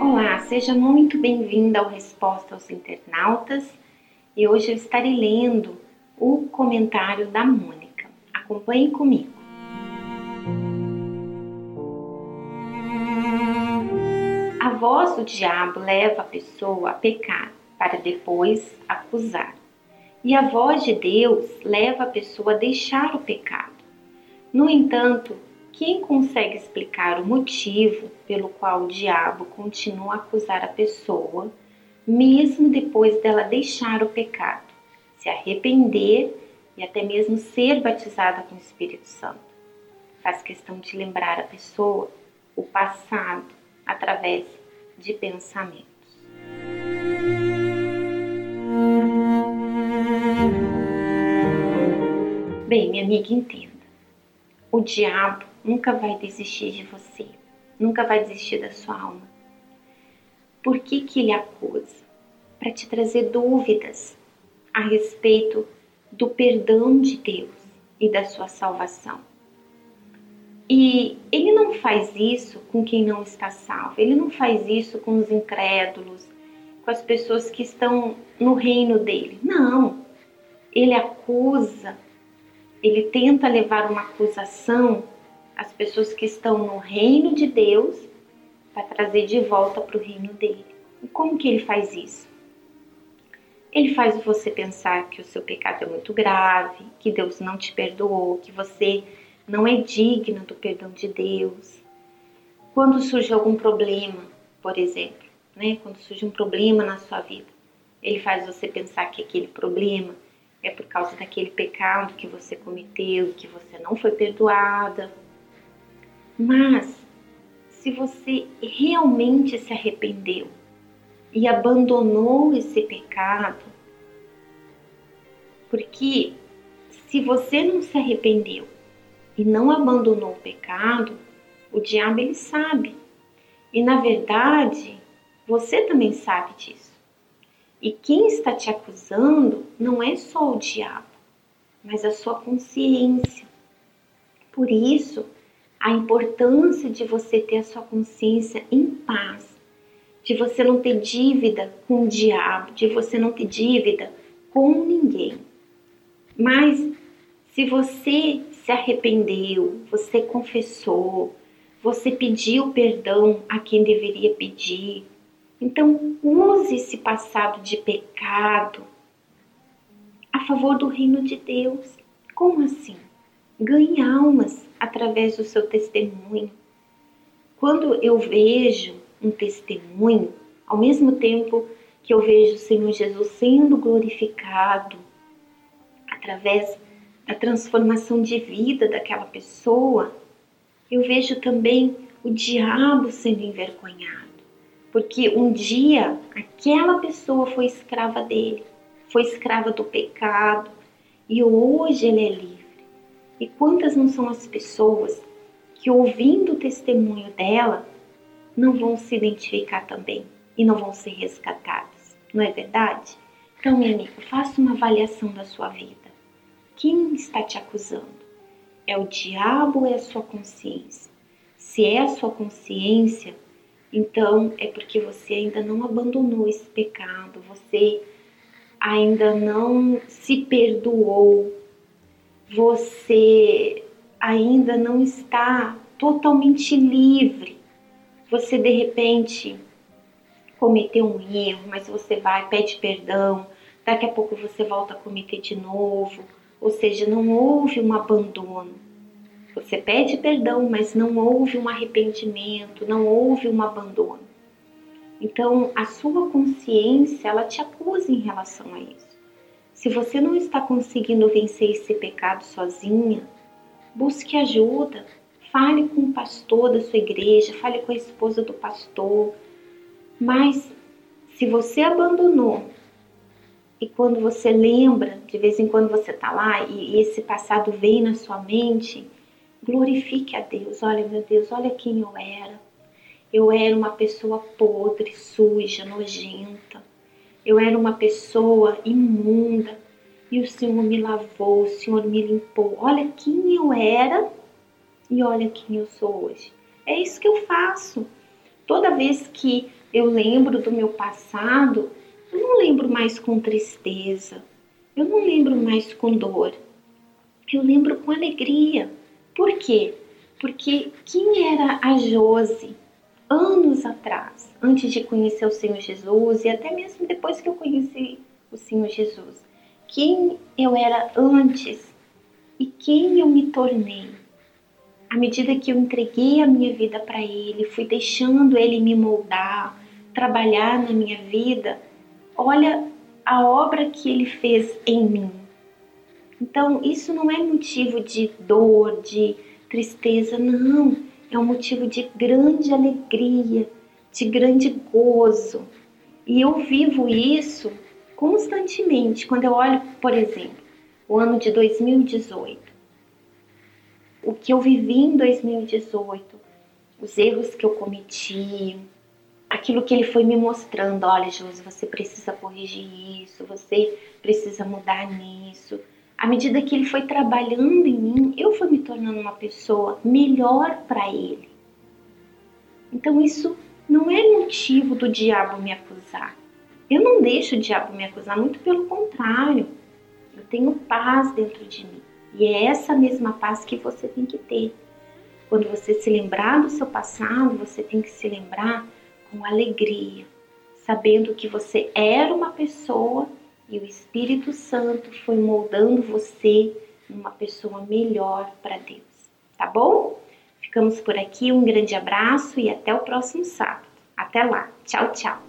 Olá, seja muito bem-vinda ao Resposta aos Internautas e hoje eu estarei lendo o comentário da Mônica. Acompanhe comigo. A voz do diabo leva a pessoa a pecar para depois acusar. E a voz de Deus leva a pessoa a deixar o pecado. No entanto, quem consegue explicar o motivo pelo qual o diabo continua a acusar a pessoa, mesmo depois dela deixar o pecado, se arrepender e até mesmo ser batizada com o Espírito Santo? Faz questão de lembrar a pessoa o passado através de pensamentos. Bem, minha amiga, entenda. O diabo nunca vai desistir de você, nunca vai desistir da sua alma. Por que, que ele acusa? Para te trazer dúvidas a respeito do perdão de Deus e da sua salvação. E ele não faz isso com quem não está salvo, ele não faz isso com os incrédulos, com as pessoas que estão no reino dele. Não. Ele acusa, ele tenta levar uma acusação as pessoas que estão no reino de Deus para trazer de volta para o reino dele. E como que ele faz isso? Ele faz você pensar que o seu pecado é muito grave, que Deus não te perdoou, que você não é digna do perdão de Deus. Quando surge algum problema, por exemplo, né? Quando surge um problema na sua vida, ele faz você pensar que aquele problema é por causa daquele pecado que você cometeu, que você não foi perdoada, mas se você realmente se arrependeu e abandonou esse pecado, porque se você não se arrependeu e não abandonou o pecado, o diabo ele sabe. E na verdade, você também sabe disso. E quem está te acusando não é só o diabo, mas a sua consciência. Por isso, a importância de você ter a sua consciência em paz, de você não ter dívida com o diabo, de você não ter dívida com ninguém. Mas se você se arrependeu, você confessou, você pediu perdão a quem deveria pedir, então use esse passado de pecado a favor do reino de Deus. Como assim? Ganhe almas através do seu testemunho. Quando eu vejo um testemunho, ao mesmo tempo que eu vejo o Senhor Jesus sendo glorificado através da transformação de vida daquela pessoa, eu vejo também o diabo sendo envergonhado. Porque um dia aquela pessoa foi escrava dele, foi escrava do pecado e hoje ele é livre. E quantas não são as pessoas que, ouvindo o testemunho dela, não vão se identificar também e não vão ser resgatadas, não é verdade? Então, amigo, faça uma avaliação da sua vida. Quem está te acusando? É o diabo ou é a sua consciência? Se é a sua consciência, então é porque você ainda não abandonou esse pecado, você ainda não se perdoou, você ainda não está totalmente livre. Você de repente cometeu um erro, mas você vai, pede perdão, daqui a pouco você volta a cometer de novo. Ou seja, não houve um abandono. Você pede perdão, mas não houve um arrependimento, não houve um abandono. Então, a sua consciência, ela te acusa em relação a isso. Se você não está conseguindo vencer esse pecado sozinha, busque ajuda. Fale com o pastor da sua igreja, fale com a esposa do pastor. Mas se você abandonou e quando você lembra, de vez em quando você está lá e, esse passado vem na sua mente, glorifique a Deus. Olha, meu Deus, olha quem eu era. Eu era uma pessoa podre, suja, nojenta eu era uma pessoa imunda, e o Senhor me lavou, o Senhor me limpou. Olha quem eu era e olha quem eu sou hoje. É isso que eu faço. Toda vez que eu lembro do meu passado, eu não lembro mais com tristeza, eu não lembro mais com dor, eu lembro com alegria. Por quê? Porque quem era a Jose anos atrás, antes de conhecer o Senhor Jesus e até mesmo depois que eu conheci o Senhor Jesus, quem eu era antes e quem eu me tornei. À medida que eu entreguei a minha vida para Ele, fui deixando Ele me moldar, trabalhar na minha vida, olha a obra que Ele fez em mim. Então, isso não é motivo de dor, de tristeza, não. É um motivo de grande alegria, de grande gozo. E eu vivo isso constantemente. Quando eu olho, por exemplo, o ano de 2018, o que eu vivi em 2018, os erros que eu cometi, aquilo que ele foi me mostrando, olha, Josi, você precisa corrigir isso, você precisa mudar nisso. À medida que ele foi trabalhando em mim, eu fui me tornando uma pessoa melhor para ele. Então isso não é motivo do diabo me acusar. Eu não deixo o diabo me acusar, muito pelo contrário. Eu tenho paz dentro de mim. E é essa mesma paz que você tem que ter. Quando você se lembrar do seu passado, você tem que se lembrar com alegria, sabendo que você era uma pessoa e o Espírito Santo foi moldando você numa pessoa melhor para Deus. Tá bom? Ficamos por aqui, um grande abraço e até o próximo sábado. Até lá. Tchau, tchau.